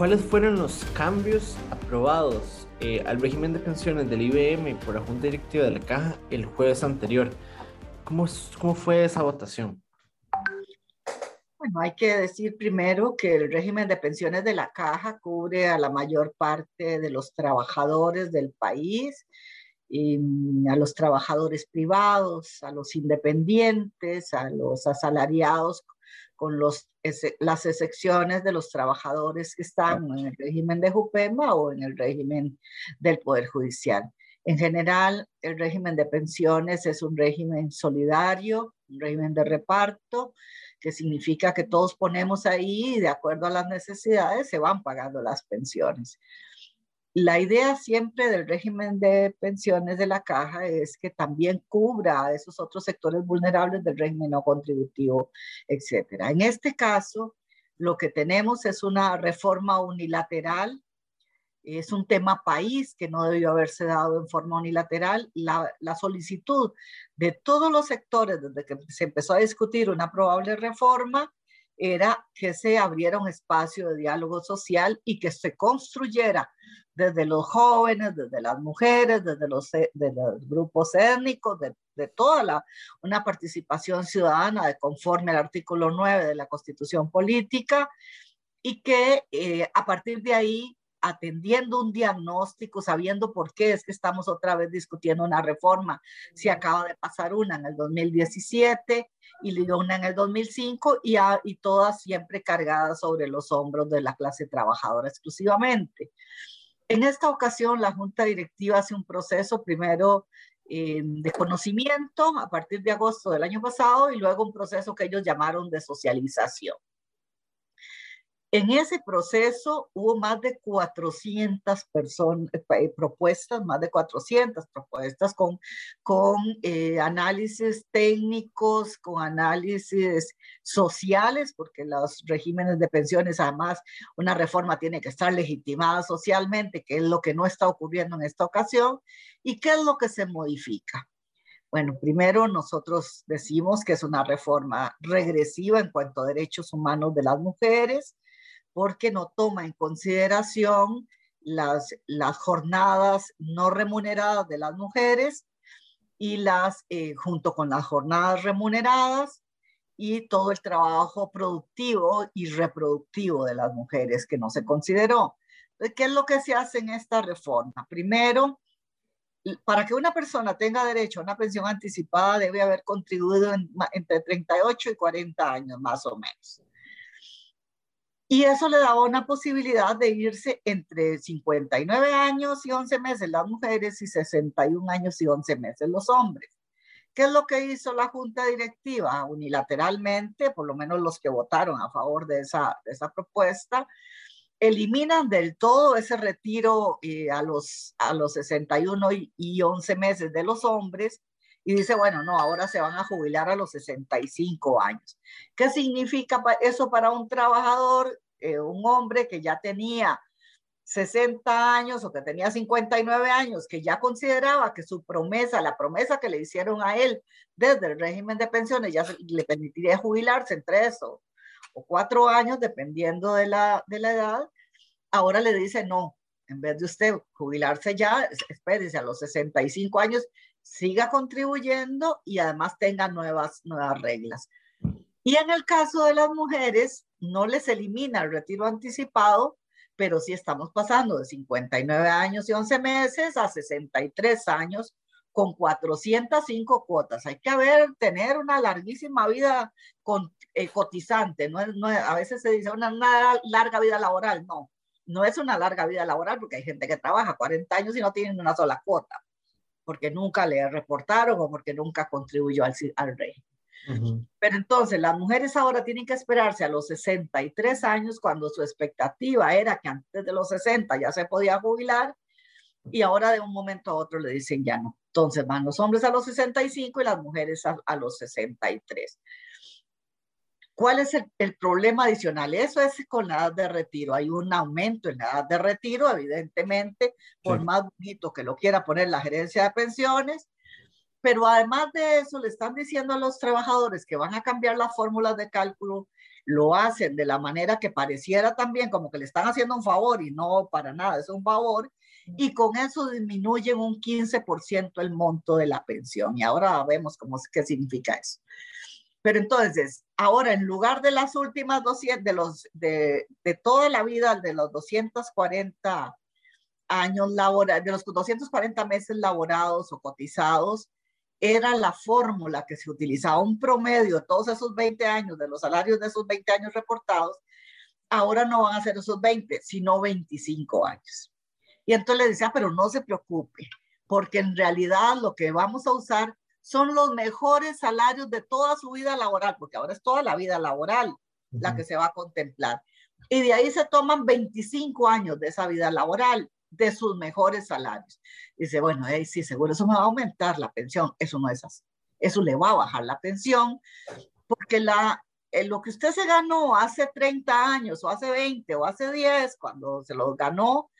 ¿cuáles fueron los cambios aprobados eh, al régimen de pensiones del IBM por la Junta Directiva de la Caja el jueves anterior? ¿Cómo, cómo fue esa votación? Bueno, hay que decir primero que el régimen de pensiones de la caja cubre a la mayor parte de los trabajadores del país, y a los trabajadores privados, a los independientes, a los asalariados, con los, las excepciones de los trabajadores que están en el régimen de JUPEMA o en el régimen del Poder Judicial. En general, el régimen de pensiones es un régimen solidario, un régimen de reparto, que significa que todos ponemos ahí y de acuerdo a las necesidades se van pagando las pensiones. La idea siempre del régimen de pensiones de la caja es que también cubra a esos otros sectores vulnerables del régimen no contributivo, etc. En este caso, lo que tenemos es una reforma unilateral es un tema país que no debió haberse dado en forma unilateral. La, la, solicitud de todos los sectores desde que se empezó a discutir una probable reforma era que se abriera un espacio de diálogo social y que se construyera desde los jóvenes, desde las mujeres, desde los, de los grupos étnicos, de, de toda la, una participación ciudadana de conforme al artículo 9 de la Constitución Política y que eh, a partir de ahí atendiendo un diagnóstico, sabiendo por qué es que estamos otra vez discutiendo una reforma. Si acaba de pasar una en el 2017 y una en el 2005 y, y todas siempre cargadas sobre los hombros de la clase trabajadora exclusivamente. En esta ocasión, la Junta Directiva hace un proceso primero eh, de conocimiento a partir de agosto del año pasado y luego un proceso que ellos llamaron de socialización. En ese proceso hubo más de 400 personas, eh, propuestas, más de 400 propuestas con, con eh, análisis técnicos, con análisis sociales, porque los regímenes de pensiones, además, una reforma tiene que estar legitimada socialmente, que es lo que no está ocurriendo en esta ocasión, y qué es lo que se modifica. Bueno, primero nosotros decimos que es una reforma regresiva en cuanto a derechos humanos de las mujeres, porque no toma en consideración las, las jornadas no remuneradas de las mujeres y las, eh, junto con las jornadas remuneradas y todo el trabajo productivo y reproductivo de las mujeres que no se consideró. ¿Qué es lo que se hace en esta reforma? Primero, para que una persona tenga derecho a una pensión anticipada debe haber contribuido entre 38 y 40 años más o menos. Y eso le daba una posibilidad de irse entre 59 años y 11 meses las mujeres y 61 años y 11 meses los hombres. ¿Qué es lo que hizo la Junta Directiva? Unilateralmente, por lo menos los que votaron a favor de esa, esa propuesta, eliminan del todo ese retiro eh, a, los, a los 61 y, y 11 meses de los hombres y dice, bueno, no, ahora se van a jubilar a los 65 años. ¿Qué significa eso para un trabajador, eh, un hombre que ya tenía 60 años o que tenía 59 años, que ya consideraba que su promesa, la promesa que le hicieron a él desde el régimen de pensiones, ya le permitiría jubilarse en tres o, o cuatro años, dependiendo de la, de la edad, ahora le dice no, en vez de usted jubilarse ya, espérese a los 65 años, siga contribuyendo y además tenga nuevas, nuevas reglas. Y en el caso de las mujeres, no les elimina el retiro anticipado, pero sí estamos pasando de 59 años y 11 meses a 63 años con 405 cuotas. Hay que haber, tener una larguísima vida con, eh, cotizante. No, no, a veces se dice una, una larga vida laboral. No, no es una larga vida laboral porque hay gente que trabaja 40 años y no tienen una sola cuota porque nunca le reportaron o porque nunca contribuyó al, al régimen. Pero entonces las mujeres ahora tienen que esperarse a los 63 años cuando su expectativa era que antes de los 60 ya se podía jubilar y ahora de un momento a otro le dicen ya no. Entonces van los hombres a los 65 y las mujeres a, a los 63. ¿Cuál es el, problema adicional? Eso es con la edad de retiro. Hay un aumento en la edad de retiro, evidentemente, por más bonito que lo quiera poner la gerencia de pensiones. Pero además de eso, le están diciendo a los trabajadores que van a cambiar las fórmulas de cálculo lo hacen de la manera que pareciera también como que le están haciendo un favor y no para nada, es un favor, y con eso disminuyen un 15% el monto de la pensión. Y ahora vemos cómo, qué significa eso. Pero entonces, ahora en lugar de las últimas 200, de, los, de, toda la vida, de los 240 años laborales, de los 240 meses laborados o cotizados, era la fórmula que se utilizaba, un promedio de todos esos 20 años, de los salarios de esos 20 años reportados, ahora no van a ser esos 20, sino 25 años. Y entonces le decía, pero no se preocupe, porque en realidad lo que vamos a usar son los mejores salarios de toda su vida laboral, porque ahora es toda la vida laboral la que se va a contemplar. Y de ahí se toman 25 años de esa vida laboral de sus mejores salarios. Dice, bueno, ahí sí, seguro eso me va a aumentar la pensión. Eso no es así. Eso le va a bajar la pensión porque la, eh, lo que usted se ganó hace 30 años o hace 20 o hace 10, cuando se lo ganó,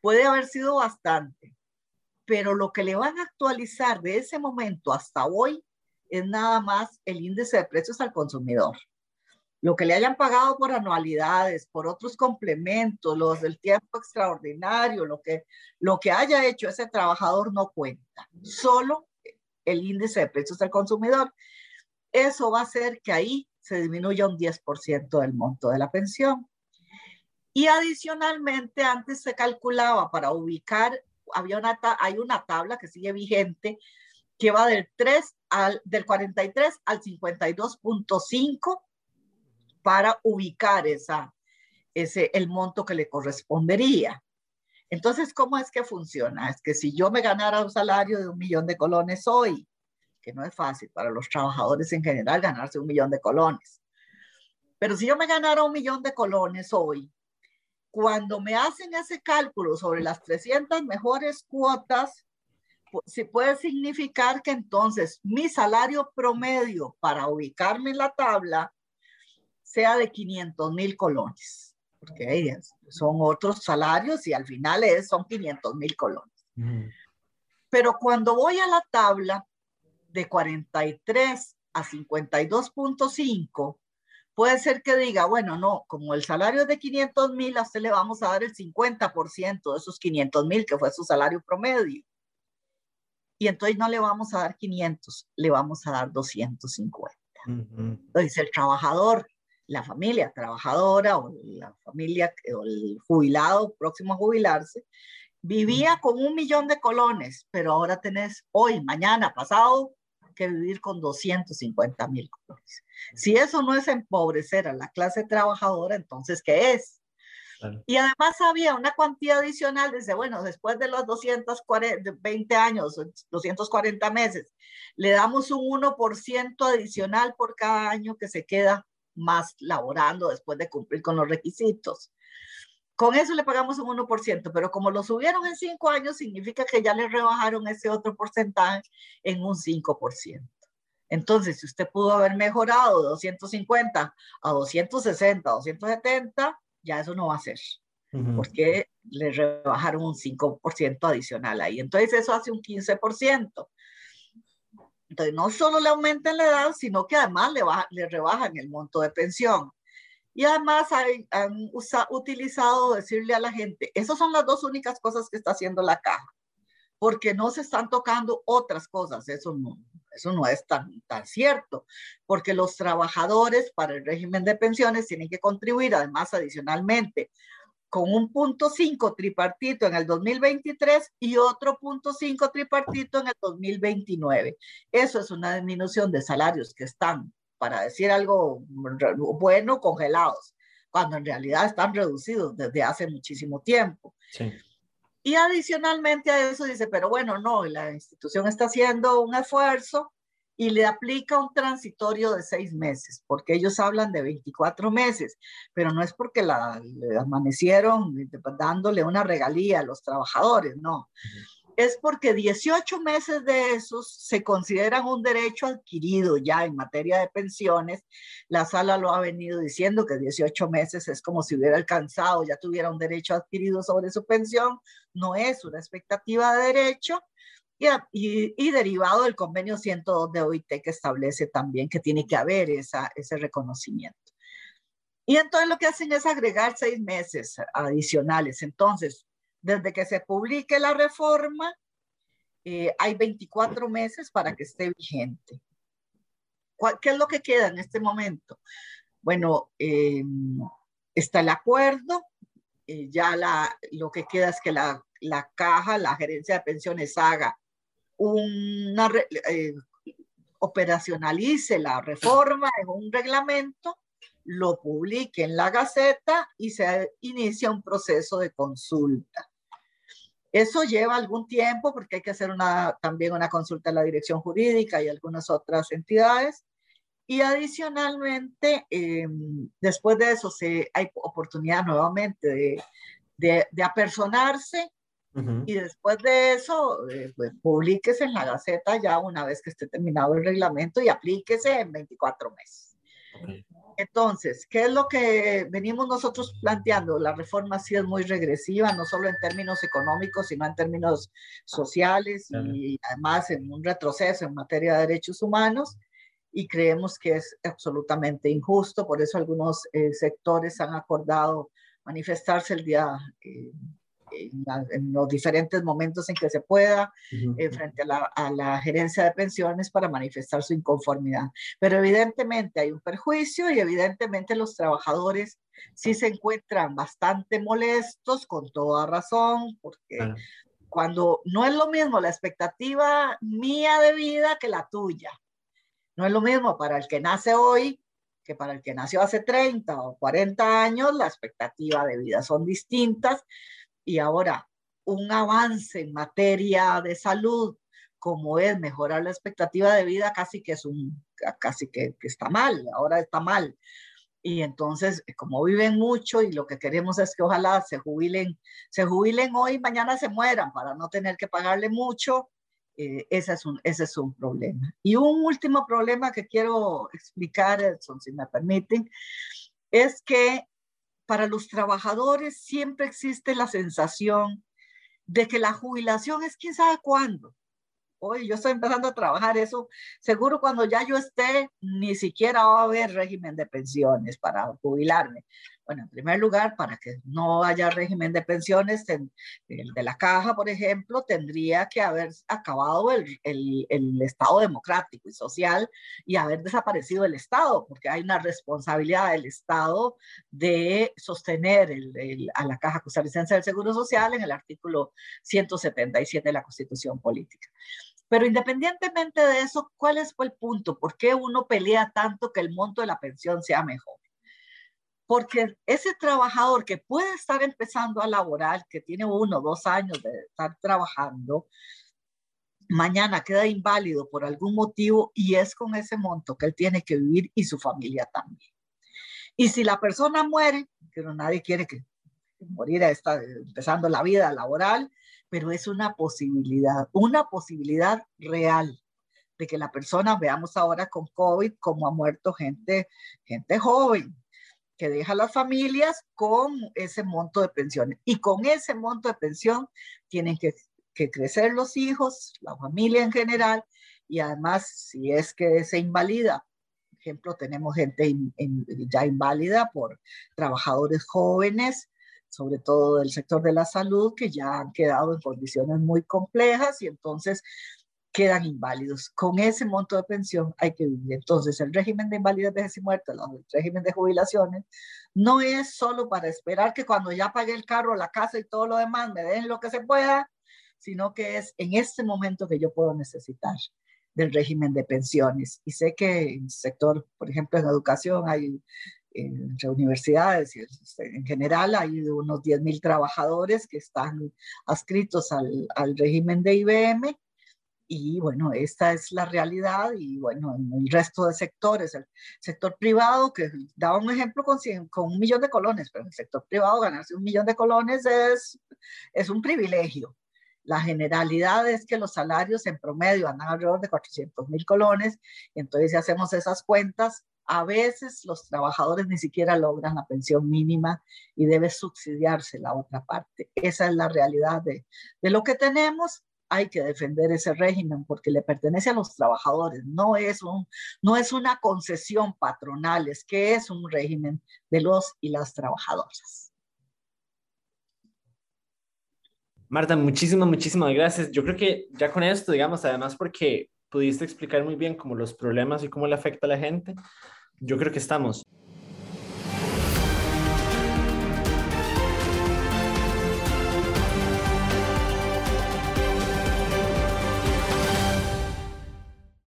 puede haber sido bastante. Pero lo que le van a actualizar de ese momento hasta hoy es nada más el índice de precios al consumidor lo que le hayan pagado por anualidades, por otros complementos, los del tiempo extraordinario, lo que, lo que haya hecho ese trabajador no cuenta, solo el índice de precios del consumidor. Eso va a hacer que ahí se disminuya un 10% del monto de la pensión. Y adicionalmente, antes se calculaba para ubicar, había una, hay una tabla que sigue vigente que va del 3 al, del 43 al 52.5 para ubicar esa, ese, el monto que le correspondería. Entonces, ¿cómo es que funciona? Es que si yo me ganara un salario de un millón de colones hoy, que no es fácil para los trabajadores en general ganarse un millón de colones, pero si yo me ganara un millón de colones hoy, cuando me hacen ese cálculo sobre las 300 mejores cuotas, se puede significar que entonces mi salario promedio para ubicarme en la tabla sea de 500 mil colones, porque son otros salarios y al final es, son 500 mil colones. Pero cuando voy a la tabla de 43 a 52.5, puede ser que diga, bueno, no, como el salario es de 500 mil, a usted le vamos a dar el 50% de esos 500 mil, que fue su salario promedio. Y entonces no le vamos a dar 500, le vamos a dar 250. Entonces el trabajador la familia trabajadora o la familia o el jubilado próximo a jubilarse, vivía con un millón de colones, pero ahora tenés hoy, mañana, pasado, que vivir con 250 mil colones. Si eso no es empobrecer a la clase trabajadora, entonces, ¿qué es? Y además había una cuantía adicional, dice, bueno, después de los 220 años, 240 meses, le damos un 1% adicional por cada año que se queda más laborando después de cumplir con los requisitos. Con eso le pagamos un 1%, pero como lo subieron en cinco años, significa que ya le rebajaron ese otro porcentaje en un 5%. Entonces, si usted pudo haber mejorado de 250 a 260, 270, ya eso no va a ser, porque le rebajaron un 5% adicional ahí. Entonces, eso hace un 15%. Entonces, no solo le aumentan la edad, sino que además le, le rebajan el monto de pensión. Y además han utilizado decirle a la gente, esas son las dos únicas cosas que está haciendo la caja, porque no se están tocando otras cosas. Eso no, eso no es tan, tan cierto, porque los trabajadores para el régimen de pensiones tienen que contribuir además adicionalmente con un punto 5 tripartito en el 2023 y otro punto 5 tripartito en el 2029. Eso es una disminución de salarios que están, para decir algo bueno, congelados, cuando en realidad están reducidos desde hace muchísimo tiempo. Sí. Y adicionalmente a eso dice, pero bueno, no, la institución está haciendo un esfuerzo y le aplica un transitorio de seis meses, porque ellos hablan de 24 meses, pero no es porque la, le amanecieron dándole una regalía a los trabajadores, no. Es porque 18 meses de esos se consideran un derecho adquirido ya en materia de pensiones. La sala lo ha venido diciendo que 18 meses es como si hubiera alcanzado, ya tuviera un derecho adquirido sobre su pensión. No es una expectativa de derecho, y, derivado del convenio 102 de OIT que establece también que tiene que haber esa, ese reconocimiento. Y entonces lo que hacen es agregar seis meses adicionales. Entonces, desde que se publique la reforma, eh, hay 24 meses para que esté vigente. ¿Qué es lo que queda en este momento? Bueno, eh, está el acuerdo, eh, ya la, lo que queda es que la, la, caja, la gerencia de pensiones haga una, operacionalice la reforma en un reglamento lo publique en la Gaceta y se inicia un proceso de consulta. Eso lleva algún tiempo porque hay que hacer una, también una consulta en la dirección jurídica y algunas otras entidades. Y adicionalmente, em, después de eso, se, hay oportunidad nuevamente de, de, de apersonarse y después de eso, eh, pues, publíquese en la Gaceta ya una vez que esté terminado el reglamento y aplíquese en 24 meses. Entonces, ¿qué es lo que venimos nosotros planteando? La reforma sí es muy regresiva, no solo en términos económicos, sino en términos sociales y además en un retroceso en materia de derechos humanos y creemos que es absolutamente injusto. Por eso algunos eh, sectores han acordado manifestarse el día eh, en, los diferentes momentos en que se pueda eh, frente a la, a la, gerencia de pensiones para manifestar su inconformidad. Pero evidentemente hay un perjuicio y evidentemente los trabajadores sí se encuentran bastante molestos, con toda razón, porque cuando no es lo mismo la expectativa mía de vida que la tuya. No es lo mismo para el que nace hoy que para el que nació hace 30 o 40 años, la expectativa de vida son distintas, y ahora, un avance en materia de salud, como es mejorar la expectativa de vida, casi que es un, casi que, está mal, ahora está mal. Y entonces, como viven mucho y lo que queremos es que ojalá se jubilen, se jubilen hoy, mañana se mueran para no tener que pagarle mucho, eh, ese, es un, ese es un problema. Y un último problema que quiero explicar, Edson, si me permiten, es que para los trabajadores siempre existe la sensación de que la jubilación es quién sabe cuándo. Hoy yo estoy empezando a trabajar eso. Seguro cuando ya yo esté, ni siquiera va a haber régimen de pensiones para jubilarme. Bueno, en primer lugar, para que no haya régimen de pensiones, el de la caja, por ejemplo, tendría que haber acabado el, Estado democrático y social y haber desaparecido el Estado, porque hay una responsabilidad del Estado de sostener a la caja costarricense del Seguro Social en el artículo 177 de la Constitución Política. Pero independientemente de eso, ¿cuál es el punto? ¿Por qué uno pelea tanto que el monto de la pensión sea mejor? Porque ese trabajador que puede estar empezando a laborar, que tiene uno o dos años de estar trabajando, mañana queda inválido por algún motivo y es con ese monto que él tiene que vivir y su familia también. Y si la persona muere, pero nadie quiere que morir está empezando la vida laboral, pero es una posibilidad, una posibilidad real de que la persona, veamos ahora con COVID, como ha muerto gente, gente joven, que deja las familias con ese monto de pensiones. Y con ese monto de pensión tienen que, crecer los hijos, la familia en general, y además, si es que se invalida, ejemplo, tenemos gente ya inválida por trabajadores jóvenes, sobre todo del sector de la salud, que ya han quedado en condiciones muy complejas y entonces quedan inválidos. Con ese monto de pensión hay que vivir. Entonces, el régimen de invalidez, y muerte, el régimen de jubilaciones, no es solo para esperar que cuando ya pague el carro, la casa y todo lo demás me den lo que se pueda, sino que es en este momento que yo puedo necesitar del régimen de pensiones. Y sé que en el sector, por ejemplo, en educación hay en universidades y en general hay unos 10.000 trabajadores que están adscritos al, al régimen de IBM y bueno, esta es la realidad y bueno, en el resto de sectores, el sector privado, que daba un ejemplo con, con un millón de colones, pero en el sector privado ganarse un millón de colones es, es un privilegio. La generalidad es que los salarios en promedio andan alrededor de 400 mil colones, entonces si hacemos esas cuentas, a veces los trabajadores ni siquiera logran la pensión mínima y debe subsidiarse la otra parte. Esa es la realidad de, de lo que tenemos hay que defender ese régimen porque le pertenece a los trabajadores, no es, un, no es una concesión patronal, es que es un régimen de los y las trabajadoras. Marta, muchísimas, muchísimas gracias. Yo creo que ya con esto, digamos, además porque pudiste explicar muy bien cómo los problemas y cómo le afecta a la gente, yo creo que estamos.